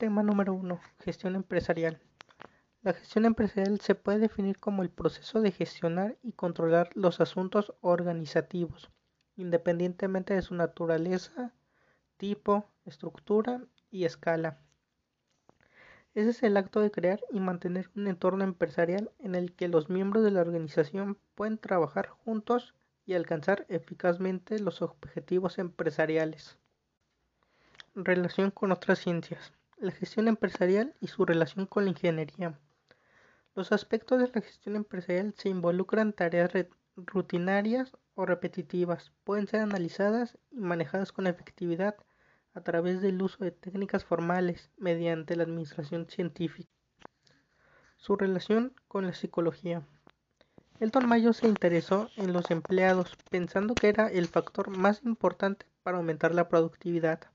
Tema número 1. Gestión empresarial. La gestión empresarial se puede definir como el proceso de gestionar y controlar los asuntos organizativos, independientemente de su naturaleza, tipo, estructura y escala. Ese es el acto de crear y mantener un entorno empresarial en el que los miembros de la organización pueden trabajar juntos y alcanzar eficazmente los objetivos empresariales. Relación con otras ciencias. La gestión empresarial y su relación con la ingeniería. Los aspectos de la gestión empresarial se involucran tareas rutinarias o repetitivas. Pueden ser analizadas y manejadas con efectividad a través del uso de técnicas formales mediante la administración científica. Su relación con la psicología. Elton Mayo se interesó en los empleados pensando que era el factor más importante para aumentar la productividad.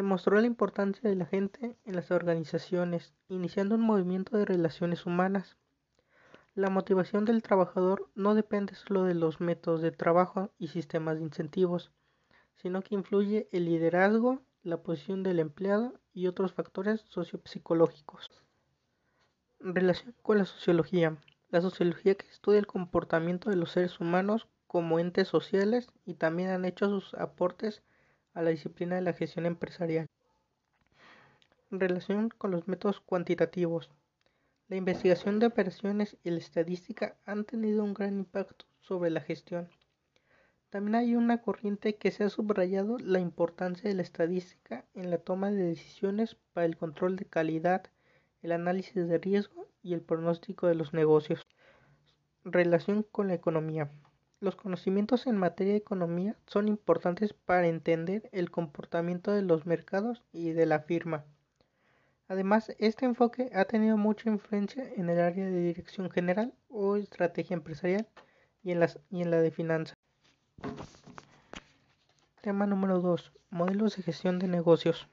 Demostró la importancia de la gente en las organizaciones, iniciando un movimiento de relaciones humanas. La motivación del trabajador no depende solo de los métodos de trabajo y sistemas de incentivos, sino que influye el liderazgo, la posición del empleado y otros factores sociopsicológicos. Relación con la sociología. La sociología que estudia el comportamiento de los seres humanos como entes sociales y también han hecho sus aportes a la disciplina de la gestión empresarial. Relación con los métodos cuantitativos. La investigación de operaciones y la estadística han tenido un gran impacto sobre la gestión. También hay una corriente que se ha subrayado la importancia de la estadística en la toma de decisiones para el control de calidad, el análisis de riesgo y el pronóstico de los negocios. Relación con la economía. Los conocimientos en materia de economía son importantes para entender el comportamiento de los mercados y de la firma. Además, este enfoque ha tenido mucha influencia en el área de dirección general o estrategia empresarial y en, la de finanzas. Tema número 2. Modelos de gestión de negocios.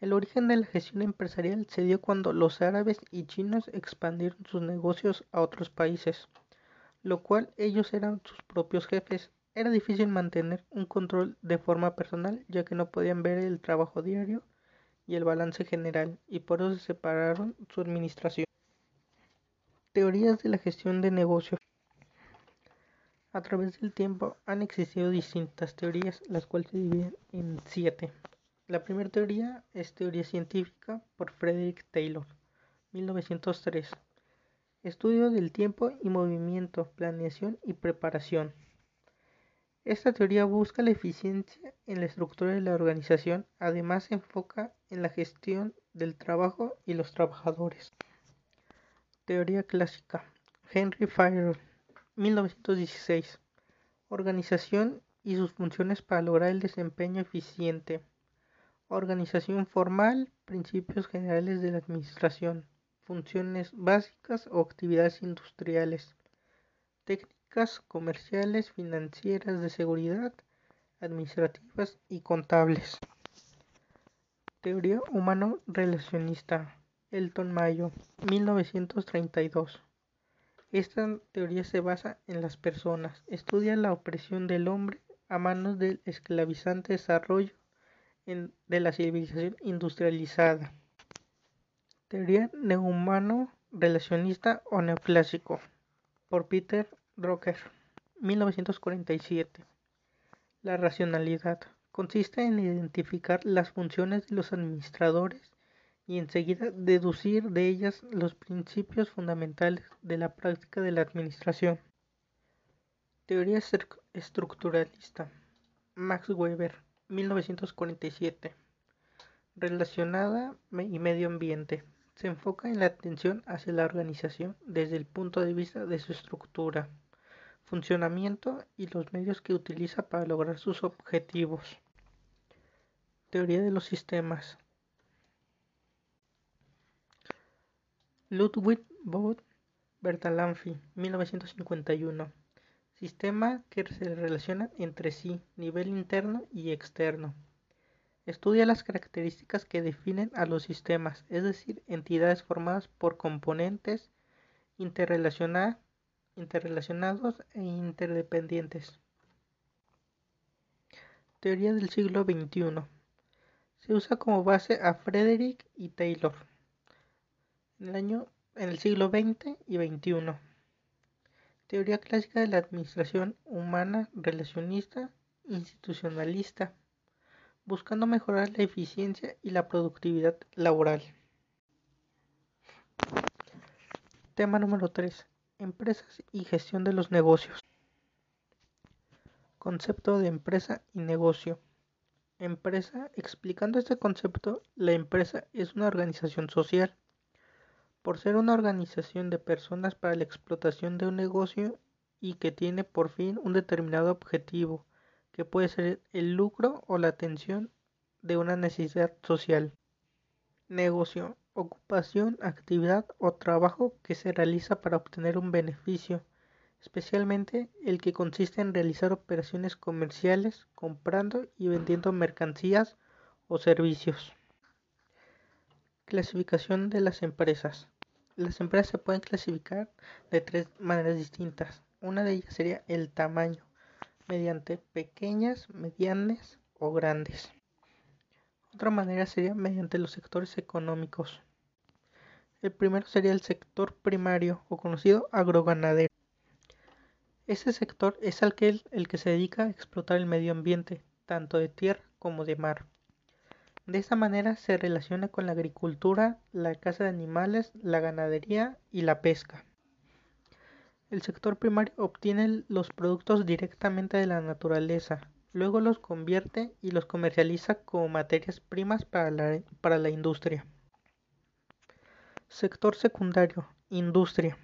El origen de la gestión empresarial se dio cuando los árabes y chinos expandieron sus negocios a otros países, lo cual ellos eran sus propios jefes. Era difícil mantener un control de forma personal ya que no podían ver el trabajo diario y el balance general y por eso se separaron su administración. Teorías de la gestión de negocios. A través del tiempo han existido distintas teorías, las cuales se dividen en siete. La primera teoría es teoría científica por Frederick Taylor, 1903. Estudio del tiempo y movimiento, planeación y preparación. Esta teoría busca la eficiencia en la estructura de la organización, además se enfoca en la gestión del trabajo y los trabajadores. Teoría clásica. Henry Fire 1916. Organización y sus funciones para lograr el desempeño eficiente. Organización formal, principios generales de la administración, funciones básicas o actividades industriales, técnicas comerciales, financieras, de seguridad, administrativas y contables. Teoría humano relacionista. Elton Mayo, 1932. Esta teoría se basa en las personas, estudia la opresión del hombre a manos del esclavizante desarrollo de la civilización industrializada. Teoría neumano relacionista o neoclásico por Peter Drucker, 1947. La racionalidad consiste en identificar las funciones de los administradores y enseguida deducir de ellas los principios fundamentales de la práctica de la administración. Teoría estructuralista. Max Weber, 1947. Relacionada y medio ambiente. Se enfoca en la atención hacia la organización desde el punto de vista de su estructura, funcionamiento y los medios que utiliza para lograr sus objetivos. Teoría de los sistemas. Ludwig von Bertalanffy, 1951. Sistema que se relaciona entre sí, nivel interno y externo. Estudia las características que definen a los sistemas, es decir, entidades formadas por componentes interrelacionados e interdependientes. Teoría del siglo XXI Se usa como base a Frederick y Taylor en el año en el siglo XX y XXI. Teoría clásica de la administración humana relacionista institucionalista, buscando mejorar la eficiencia y la productividad laboral. Tema número 3. Empresas y gestión de los negocios. Concepto de empresa y negocio. Empresa, explicando este concepto, la empresa es una organización social. Por ser una organización de personas para la explotación de un negocio y que tiene por fin un determinado objetivo, que puede ser el lucro o la atención de una necesidad social. Negocio, ocupación, actividad o trabajo que se realiza para obtener un beneficio, especialmente el que consiste en realizar operaciones comerciales comprando y vendiendo mercancías o servicios. Clasificación de las empresas. Las empresas se pueden clasificar de tres maneras distintas. Una de ellas sería el tamaño, mediante pequeñas, medianas o grandes. Otra manera sería mediante los sectores económicos. El primero sería el sector primario o conocido agroganadero. Ese sector es aquel el que se dedica a explotar el medio ambiente, tanto de tierra como de mar. De esta manera se relaciona con la agricultura, la caza de animales, la ganadería y la pesca. El sector primario obtiene los productos directamente de la naturaleza, luego los convierte y los comercializa como materias primas para la, industria. Sector secundario, industria.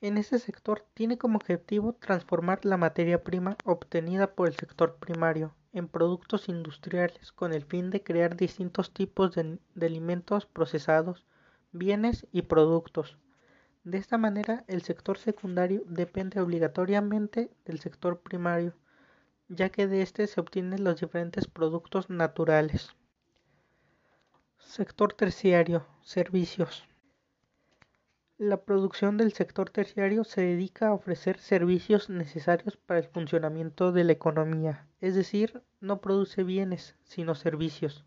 En este sector tiene como objetivo transformar la materia prima obtenida por el sector primario en productos industriales con el fin de crear distintos tipos de alimentos procesados, bienes y productos. De esta manera, el sector secundario depende obligatoriamente del sector primario, ya que de éste se obtienen los diferentes productos naturales. Sector terciario, servicios. La producción del sector terciario se dedica a ofrecer servicios necesarios para el funcionamiento de la economía, es decir, no produce bienes, sino servicios.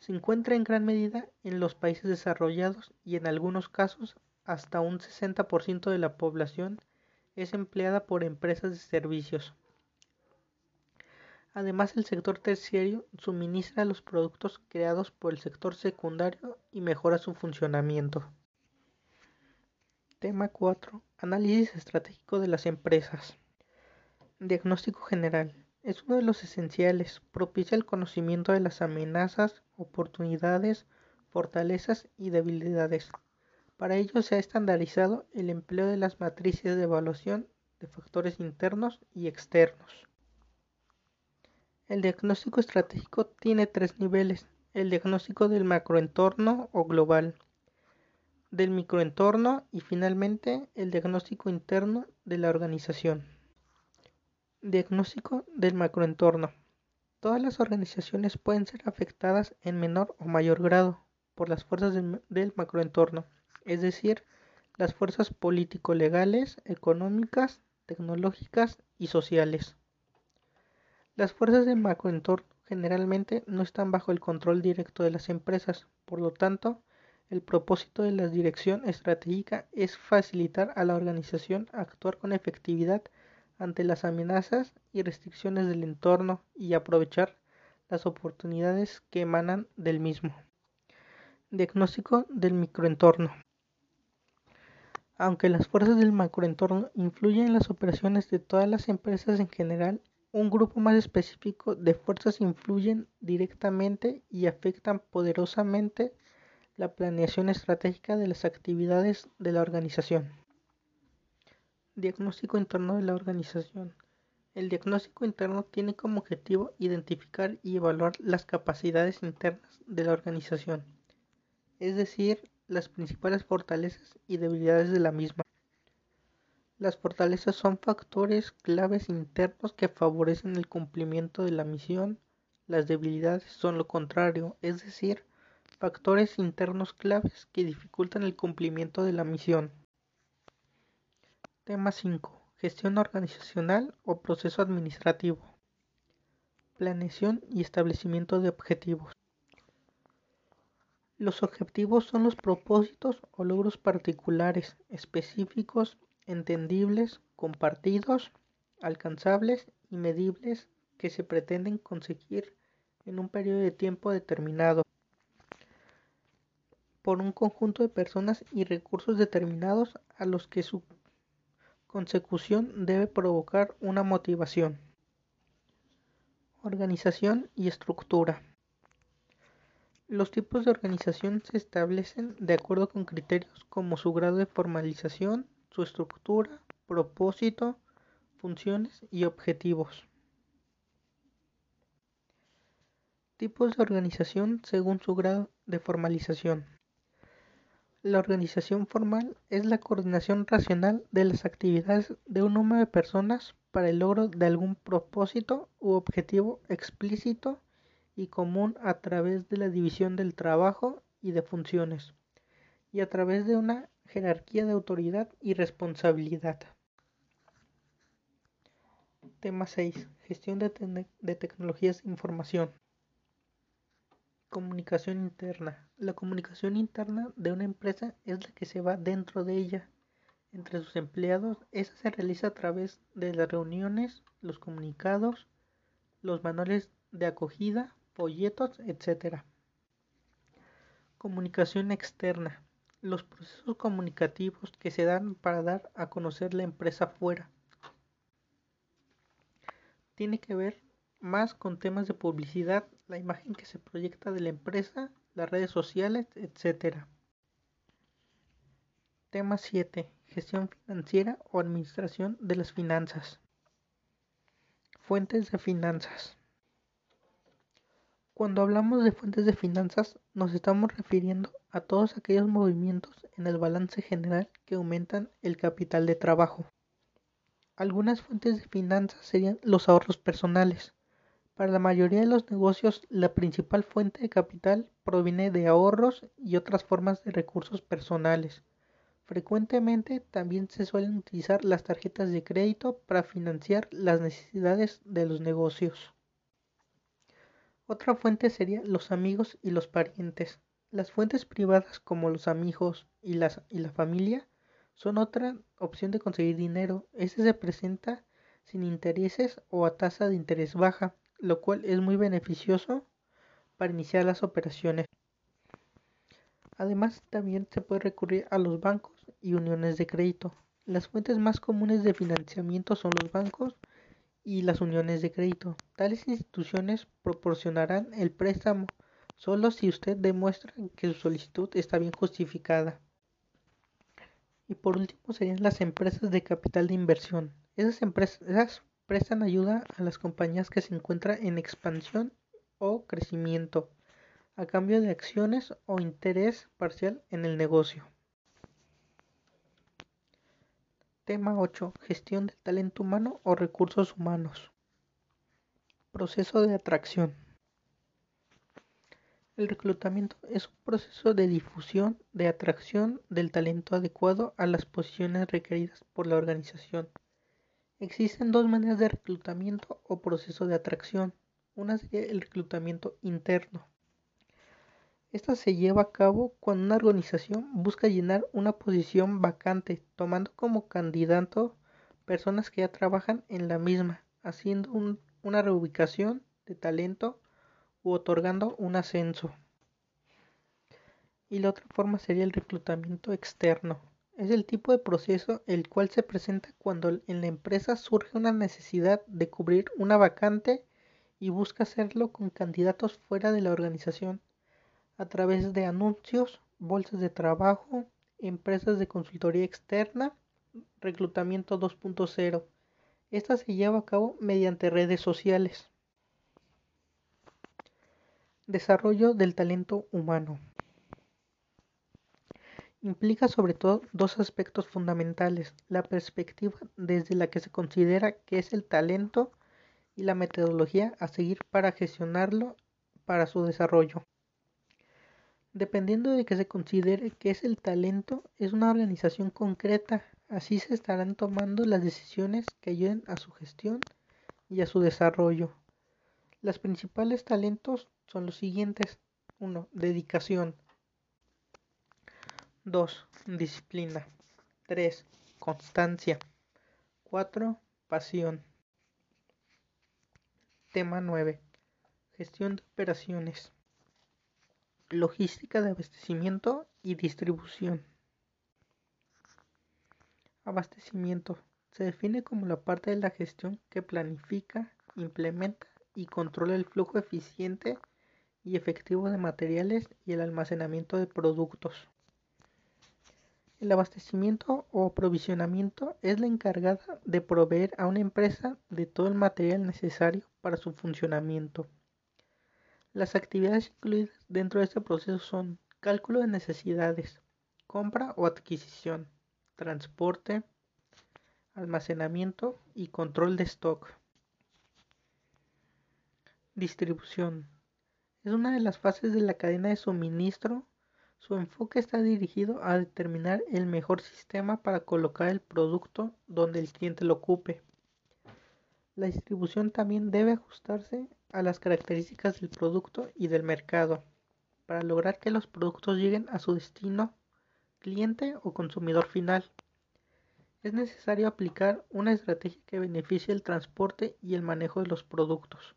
Se encuentra en gran medida en los países desarrollados y en algunos casos hasta un 60% de la población es empleada por empresas de servicios. Además, el sector terciario suministra los productos creados por el sector secundario y mejora su funcionamiento. Tema 4. Análisis estratégico de las empresas. Diagnóstico general. Es uno de los esenciales. Propicia el conocimiento de las amenazas, oportunidades, fortalezas y debilidades. Para ello se ha estandarizado el empleo de las matrices de evaluación de factores internos y externos. El diagnóstico estratégico tiene tres niveles. El diagnóstico del macroentorno o global, del microentorno y finalmente el diagnóstico interno de la organización. Diagnóstico del macroentorno. Todas las organizaciones pueden ser afectadas en menor o mayor grado por las fuerzas del, macroentorno, es decir, las fuerzas político-legales, económicas, tecnológicas y sociales. Las fuerzas del macroentorno generalmente no están bajo el control directo de las empresas, por lo tanto, el propósito de la dirección estratégica es facilitar a la organización actuar con efectividad ante las amenazas y restricciones del entorno y aprovechar las oportunidades que emanan del mismo. Diagnóstico del microentorno. Aunque las fuerzas del macroentorno influyen en las operaciones de todas las empresas en general, un grupo más específico de fuerzas influyen directamente y afectan poderosamente la planeación estratégica de las actividades de la organización. Diagnóstico interno de la organización. El diagnóstico interno tiene como objetivo identificar y evaluar las capacidades internas de la organización, es decir, las principales fortalezas y debilidades de la misma. Las fortalezas son factores claves internos que favorecen el cumplimiento de la misión, las debilidades son lo contrario, es decir, Factores internos claves que dificultan el cumplimiento de la misión. Tema 5. Gestión organizacional o proceso administrativo. planeación y establecimiento de objetivos. Los objetivos son los propósitos o logros particulares, específicos, entendibles, compartidos, alcanzables y medibles que se pretenden conseguir en un periodo de tiempo determinado por un conjunto de personas y recursos determinados a los que su consecución debe provocar una motivación. Organización y estructura. Los tipos de organización se establecen de acuerdo con criterios como su grado de formalización, su estructura, propósito, funciones y objetivos. Tipos de organización según su grado de formalización. La organización formal es la coordinación racional de las actividades de un número de personas para el logro de algún propósito u objetivo explícito y común a través de la división del trabajo y de funciones, y a través de una jerarquía de autoridad y responsabilidad. Tema 6. Gestión de, de, tecnologías de información. Comunicación interna. La comunicación interna de una empresa es la que se va dentro de ella, entre sus empleados. Esa se realiza a través de las reuniones, los comunicados, los manuales de acogida, folletos, etc. Comunicación externa. Los procesos comunicativos que se dan para dar a conocer la empresa fuera. Tiene que ver más con temas de publicidad, la imagen que se proyecta de la empresa, las redes sociales, etc. Tema 7. Gestión financiera o administración de las finanzas. Fuentes de finanzas. Cuando hablamos de fuentes de finanzas, nos estamos refiriendo a todos aquellos movimientos en el balance general que aumentan el capital de trabajo. Algunas fuentes de finanzas serían los ahorros personales. Para la mayoría de los negocios, la principal fuente de capital proviene de ahorros y otras formas de recursos personales. Frecuentemente también se suelen utilizar las tarjetas de crédito para financiar las necesidades de los negocios. Otra fuente sería los amigos y los parientes. Las fuentes privadas como los amigos y, y la familia son otra opción de conseguir dinero. Este se presenta sin intereses o a tasa de interés baja, lo cual es muy beneficioso para iniciar las operaciones. Además, también se puede recurrir a los bancos y uniones de crédito. Las fuentes más comunes de financiamiento son los bancos y las uniones de crédito. Tales instituciones proporcionarán el préstamo solo si usted demuestra que su solicitud está bien justificada. Y por último serían las empresas de capital de inversión. Esas empresas prestan ayuda a las compañías que se encuentran en expansión o crecimiento a cambio de acciones o interés parcial en el negocio. Tema 8. Gestión del talento humano o recursos humanos. Proceso de atracción. El reclutamiento es un proceso de difusión, de atracción del talento adecuado a las posiciones requeridas por la organización. Existen dos maneras de reclutamiento o proceso de atracción. Una sería el reclutamiento interno, esta se lleva a cabo cuando una organización busca llenar una posición vacante, tomando como candidato personas que ya trabajan en la misma, haciendo una reubicación de talento u otorgando un ascenso. Y la otra forma sería el reclutamiento externo. Es el tipo de proceso el cual se presenta cuando en la empresa surge una necesidad de cubrir una vacante y busca hacerlo con candidatos fuera de la organización a través de anuncios, bolsas de trabajo, empresas de consultoría externa, reclutamiento 2.0. Esta se lleva a cabo mediante redes sociales. Desarrollo del talento humano. Implica sobre todo dos aspectos fundamentales, la perspectiva desde la que se considera que es el talento y la metodología a seguir para gestionarlo para su desarrollo. Dependiendo de que se considere que es el talento, es una organización concreta. Así se estarán tomando las decisiones que ayuden a su gestión y a su desarrollo. Los principales talentos son los siguientes. 1. Dedicación. 2. Disciplina. 3. Constancia. 4. Pasión. Tema 9. Gestión de operaciones. Logística de abastecimiento y distribución. Abastecimiento. Se define como la parte de la gestión que planifica, implementa y controla el flujo eficiente y efectivo de materiales y el almacenamiento de productos. El abastecimiento o aprovisionamiento es la encargada de proveer a una empresa de todo el material necesario para su funcionamiento. Las actividades incluidas dentro de este proceso son cálculo de necesidades, compra o adquisición, transporte, almacenamiento y control de stock. Distribución. Es una de las fases de la cadena de suministro. Su enfoque está dirigido a determinar el mejor sistema para colocar el producto donde el cliente lo ocupe. La distribución también debe ajustarse a las características del producto y del mercado para lograr que los productos lleguen a su destino, cliente o consumidor final. Es necesario aplicar una estrategia que beneficie el transporte y el manejo de los productos.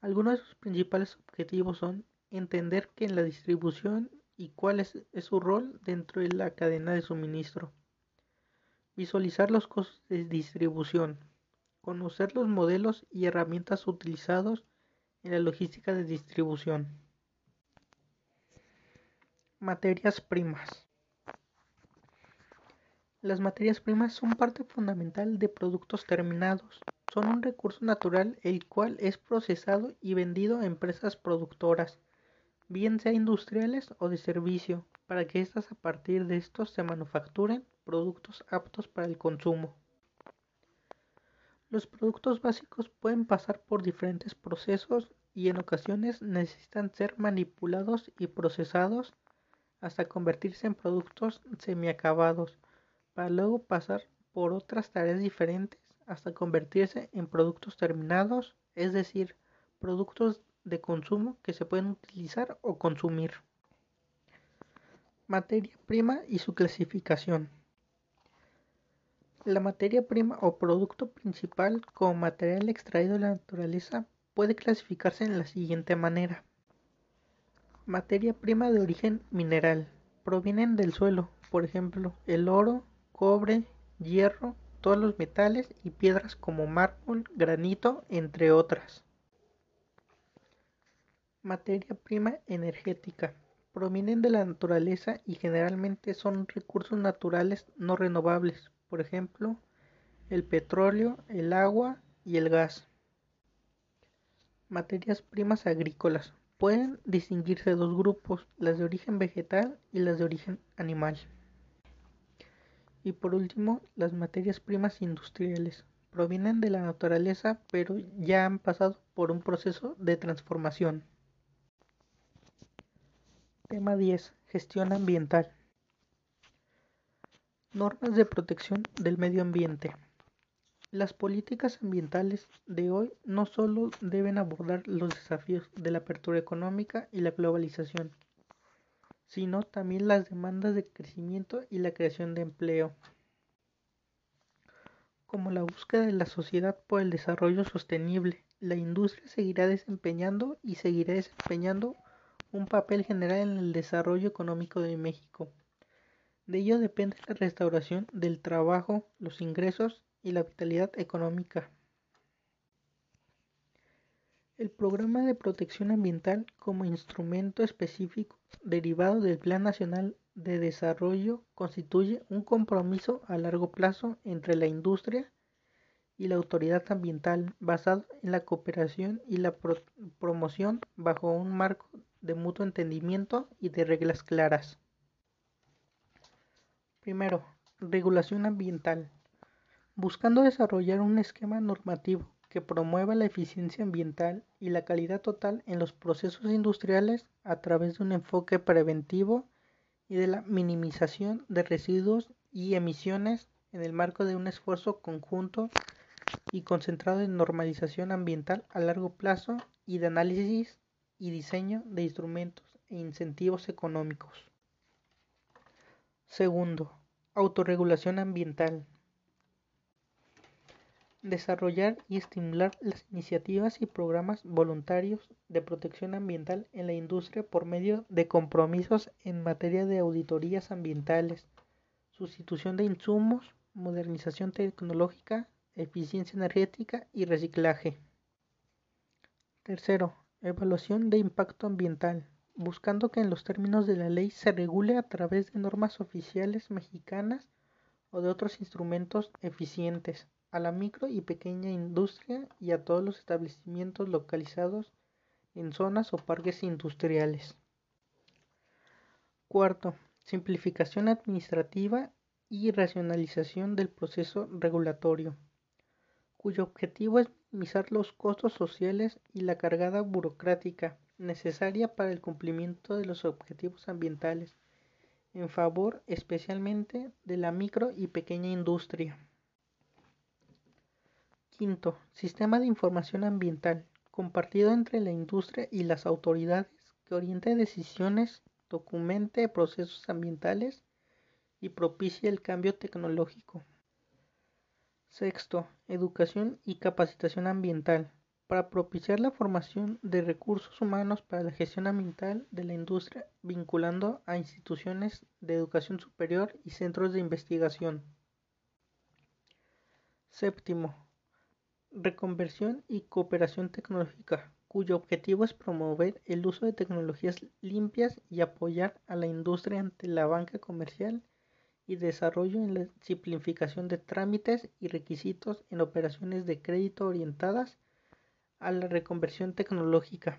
Algunos de sus principales objetivos son entender que en la distribución y cuál es, su rol dentro de la cadena de suministro. Visualizar los costos de distribución. Conocer los modelos y herramientas utilizados en la logística de distribución. Materias primas. Las materias primas son parte fundamental de productos terminados son un recurso natural el cual es procesado y vendido a empresas productoras, bien sea industriales o de servicio, para que éstas a partir de estos se manufacturen productos aptos para el consumo. Los productos básicos pueden pasar por diferentes procesos y en ocasiones necesitan ser manipulados y procesados hasta convertirse en productos semiacabados, para luego pasar por otras tareas diferentes hasta convertirse en productos terminados, es decir, productos de consumo que se pueden utilizar o consumir. Materia prima y su clasificación. La materia prima o producto principal como material extraído de la naturaleza puede clasificarse en la siguiente manera. Materia prima de origen mineral. Provienen del suelo, por ejemplo, el oro, cobre, hierro, todos los metales y piedras como mármol, granito, entre otras. Materia prima energética. Provienen de la naturaleza y generalmente son recursos naturales no renovables, por ejemplo, el petróleo, el agua y el gas. Materias primas agrícolas. Pueden distinguirse dos grupos, las de origen vegetal y las de origen animal. Y por último, las materias primas industriales. Provienen de la naturaleza, pero ya han pasado por un proceso de transformación. Tema 10. Gestión ambiental. Normas de protección del medio ambiente. Las políticas ambientales de hoy no solo deben abordar los desafíos de la apertura económica y la globalización, sino también las demandas de crecimiento y la creación de empleo, como la búsqueda de la sociedad por el desarrollo sostenible. La industria seguirá desempeñando y seguirá desempeñando un papel general en el desarrollo económico de México. De ello depende la restauración del trabajo, los ingresos y la vitalidad económica. El Programa de Protección Ambiental como instrumento específico derivado del Plan Nacional de Desarrollo constituye un compromiso a largo plazo entre la industria y la autoridad ambiental basado en la cooperación y la promoción bajo un marco de mutuo entendimiento y de reglas claras. Primero, regulación ambiental. Buscando desarrollar un esquema normativo que promueva la eficiencia ambiental y la calidad total en los procesos industriales a través de un enfoque preventivo y de la minimización de residuos y emisiones en el marco de un esfuerzo conjunto y concentrado en normalización ambiental a largo plazo y de análisis y diseño de instrumentos e incentivos económicos. Segundo, autorregulación ambiental. Desarrollar y estimular las iniciativas y programas voluntarios de protección ambiental en la industria por medio de compromisos en materia de auditorías ambientales, sustitución de insumos, modernización tecnológica, eficiencia energética y reciclaje. Tercero, evaluación de impacto ambiental, buscando que en los términos de la ley se regule a través de normas oficiales mexicanas o de otros instrumentos eficientes a la micro y pequeña industria y a todos los establecimientos localizados en zonas o parques industriales. Cuarto, simplificación administrativa y racionalización del proceso regulatorio, cuyo objetivo es minimizar los costos sociales y la cargada burocrática necesaria para el cumplimiento de los objetivos ambientales, en favor especialmente de la micro y pequeña industria. Quinto, sistema de información ambiental, compartido entre la industria y las autoridades, que oriente decisiones, documente procesos ambientales y propicia el cambio tecnológico. Sexto, educación y capacitación ambiental, para propiciar la formación de recursos humanos para la gestión ambiental de la industria, vinculando a instituciones de educación superior y centros de investigación. Séptimo, reconversión y cooperación tecnológica, cuyo objetivo es promover el uso de tecnologías limpias y apoyar a la industria ante la banca comercial y desarrollo en la simplificación de trámites y requisitos en operaciones de crédito orientadas a la reconversión tecnológica.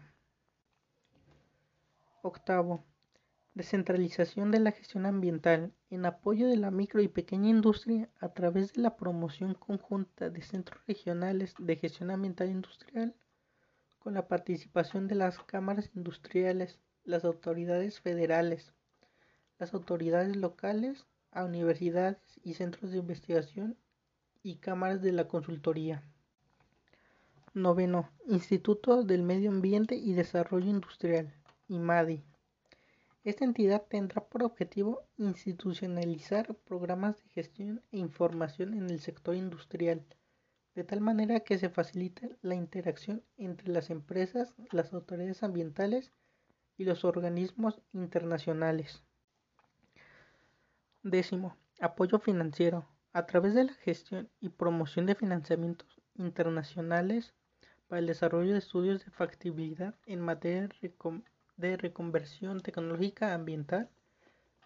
Octavo, descentralización de la gestión ambiental en apoyo de la micro y pequeña industria a través de la promoción conjunta de centros regionales de gestión ambiental industrial con la participación de las cámaras industriales, las autoridades federales, las autoridades locales a universidades y centros de investigación y cámaras de la consultoría. Noveno, Instituto del Medio Ambiente y Desarrollo Industrial, IMADI. Esta entidad tendrá por objetivo institucionalizar programas de gestión e información en el sector industrial, de tal manera que se facilite la interacción entre las empresas, las autoridades ambientales y los organismos internacionales. Décimo, apoyo financiero. A través de la gestión y promoción de financiamientos internacionales para el desarrollo de estudios de factibilidad en materia de reconversión tecnológica ambiental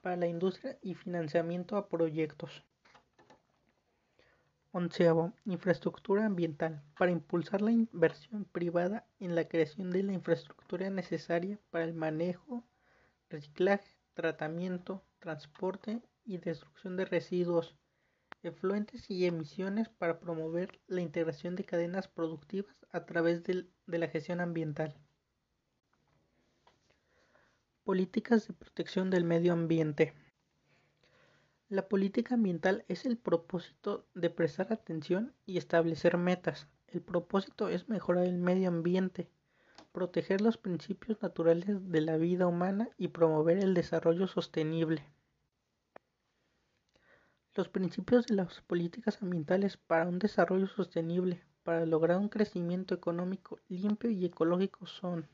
para la industria y financiamiento a proyectos. Onceavo, infraestructura ambiental, para impulsar la inversión privada en la creación de la infraestructura necesaria para el manejo, reciclaje, tratamiento, transporte y destrucción de residuos, efluentes y emisiones para promover la integración de cadenas productivas a través de, la gestión ambiental. Políticas de protección del medio ambiente. La política ambiental es el propósito de prestar atención y establecer metas. El propósito es mejorar el medio ambiente, proteger los principios naturales de la vida humana y promover el desarrollo sostenible. Los principios de las políticas ambientales para un desarrollo sostenible para lograr un crecimiento económico limpio y ecológico son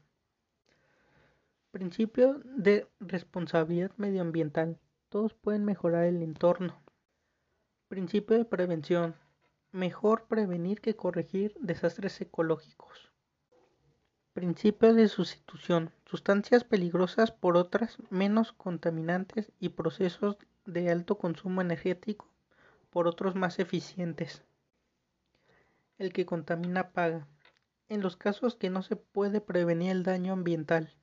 Principio de responsabilidad medioambiental. Todos pueden mejorar el entorno. Principio de prevención. Mejor prevenir que corregir desastres ecológicos. Principio de sustitución. Sustancias peligrosas por otras menos contaminantes y procesos de alto consumo energético por otros más eficientes. El que contamina paga. En los casos que no se puede prevenir el daño ambiental.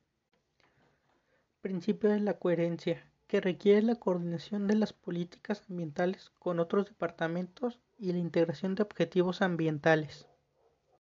Principio de la coherencia, que requiere la coordinación de las políticas ambientales con otros departamentos y la integración de objetivos ambientales.